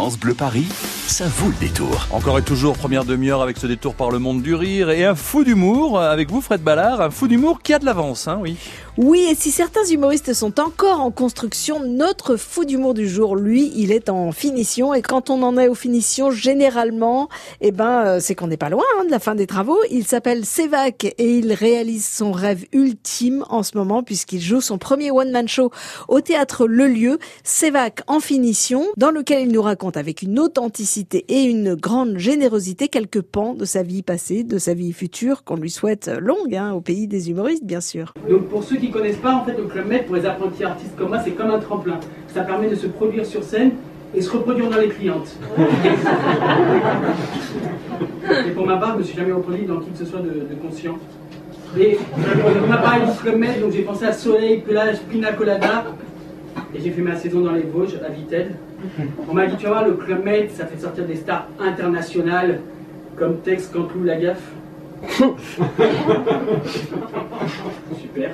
France Bleu Paris, ça vaut le détour. Encore et toujours, première demi-heure avec ce détour par le monde du rire et un fou d'humour avec vous, Fred Ballard, un fou d'humour qui a de l'avance, hein, oui. Oui, et si certains humoristes sont encore en construction, notre fou d'humour du jour, lui, il est en finition. Et quand on en est aux finitions, généralement, eh ben, euh, c'est qu'on n'est pas loin hein, de la fin des travaux. Il s'appelle Sévac et il réalise son rêve ultime en ce moment puisqu'il joue son premier one-man show au théâtre Le Lieu, Sévac en finition, dans lequel il nous raconte avec une authenticité et une grande générosité quelques pans de sa vie passée, de sa vie future, qu'on lui souhaite longue, hein, au pays des humoristes, bien sûr. Donc pour ceux qui connaissent pas, en fait, le Club Med, pour les apprentis artistes comme moi, c'est comme un tremplin. Ça permet de se produire sur scène et se reproduire dans les clientes. et pour ma part, je me suis jamais reproduit dans qui que ce soit de, conscient. Et on m'a parlé du Club Med, donc j'ai pensé à Soleil, plage, Pina Colada. Et j'ai fait ma saison dans les Vosges, à Vitel. On m'a dit, tu voir, le Club Med, ça fait sortir des stars internationales comme Tex, Cantelou, Lagaffe. Super.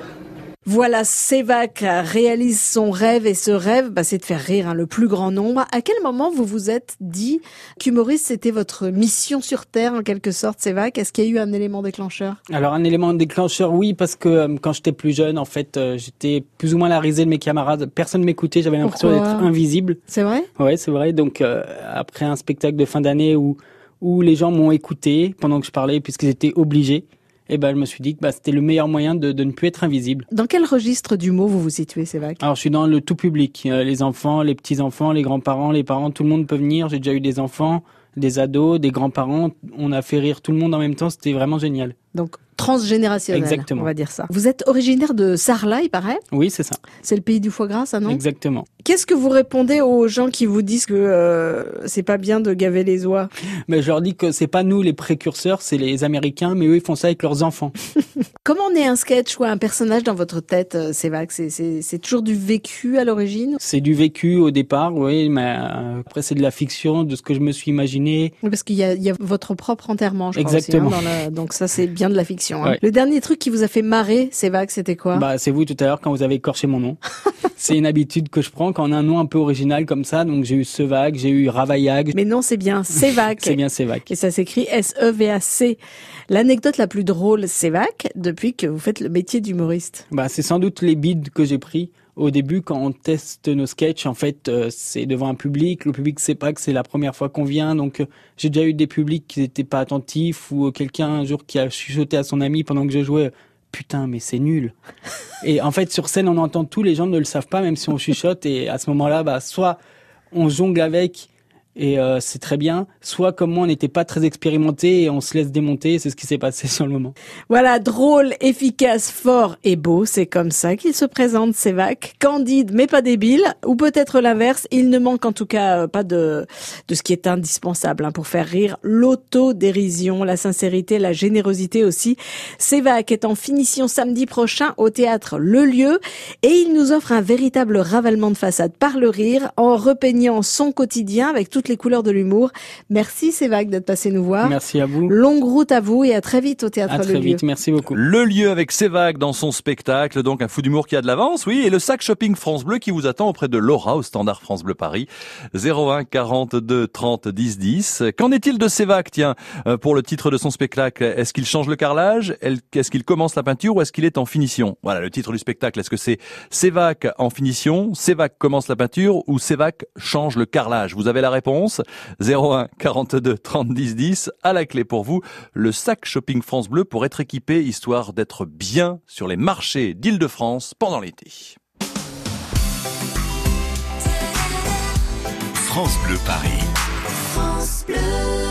Voilà, Sévac réalise son rêve et ce rêve, bah, c'est de faire rire hein, le plus grand nombre. À quel moment vous vous êtes dit qu'humoriste, c'était votre mission sur Terre en quelque sorte, Sévac? Est-ce qu'il y a eu un élément déclencheur? Alors un élément déclencheur, oui, parce que euh, quand j'étais plus jeune, en fait, euh, j'étais plus ou moins la risée de mes camarades. Personne m'écoutait, j'avais l'impression d'être invisible. C'est vrai? Ouais, c'est vrai. Donc euh, après un spectacle de fin d'année où où les gens m'ont écouté pendant que je parlais puisqu'ils étaient obligés et eh ben, je me suis dit que bah, c'était le meilleur moyen de, de, ne plus être invisible. Dans quel registre du mot vous vous situez, Sévac? Alors, je suis dans le tout public. Euh, les enfants, les petits-enfants, les grands-parents, les parents, tout le monde peut venir. J'ai déjà eu des enfants, des ados, des grands-parents. On a fait rire tout le monde en même temps. C'était vraiment génial. Donc, transgénérationnel. Exactement. On va dire ça. Vous êtes originaire de Sarlat, il paraît Oui, c'est ça. C'est le pays du foie gras, ça, non? Exactement. Qu'est-ce que vous répondez aux gens qui vous disent que euh, c'est pas bien de gaver les oies? Mais je leur dis que c'est pas nous les précurseurs, c'est les Américains, mais eux ils font ça avec leurs enfants. Comment on est un sketch ou un personnage dans votre tête, euh, c'est vague C'est toujours du vécu à l'origine? C'est du vécu au départ, oui, mais euh, après c'est de la fiction, de ce que je me suis imaginé. Parce qu'il y, y a, votre propre enterrement, je crois Exactement. Aussi, hein, donc ça c'est bien de la fiction. Hein. Le dernier truc qui vous a fait marrer, c'est vague, c'était quoi? Bah c'est vous tout à l'heure quand vous avez écorché mon nom. c'est une habitude que je prends quand on a un nom un peu original comme ça. Donc j'ai eu Sevac, j'ai eu Ravaillac. Mais non, c'est bien Sevac. c'est bien Sevac. Et ça s'écrit S-E-V-A-C. L'anecdote la plus drôle, Sevac, depuis que vous faites le métier d'humoriste. Bah c'est sans doute les bides que j'ai pris. Au début, quand on teste nos sketchs, en fait, euh, c'est devant un public. Le public sait pas que c'est la première fois qu'on vient. Donc, euh, j'ai déjà eu des publics qui n'étaient pas attentifs ou quelqu'un un jour qui a chuchoté à son ami pendant que je jouais putain, mais c'est nul. et en fait, sur scène, on entend tout, les gens ne le savent pas, même si on chuchote. Et à ce moment-là, bah, soit on jongle avec et euh, c'est très bien. Soit comme moi, on n'était pas très expérimenté et on se laisse démonter. C'est ce qui s'est passé sur le moment. Voilà, drôle, efficace, fort et beau. C'est comme ça qu'il se présente, Sévac. Candide, mais pas débile. Ou peut-être l'inverse. Il ne manque en tout cas euh, pas de, de ce qui est indispensable hein, pour faire rire. L'autodérision, la sincérité, la générosité aussi. Sévac est en finition samedi prochain au théâtre Le Lieu et il nous offre un véritable ravalement de façade par le rire en repeignant son quotidien avec toutes les couleurs de l'humour. Merci Sévac d'être passé nous voir. Merci à vous. Longue route à vous et à très vite au théâtre à très vite, merci beaucoup. Le lieu avec Sévac dans son spectacle, donc un fou d'humour qui a de l'avance, oui, et le sac shopping France Bleu qui vous attend auprès de Laura au standard France Bleu Paris 01 42 30 10 10. Qu'en est-il de Sévac, tiens, euh, pour le titre de son spectacle Est-ce qu'il change le carrelage? Est-ce qu'il commence la peinture ou est-ce qu'il est en finition? Voilà le titre du spectacle. Est-ce que c'est Sévac en finition, Sévac commence la peinture ou Sévac change le carrelage? Vous avez la réponse 01 42 30 10 10 à la clé pour vous le sac shopping France Bleu pour être équipé histoire d'être bien sur les marchés d'Île-de-France pendant l'été. France Bleu Paris. France Bleu.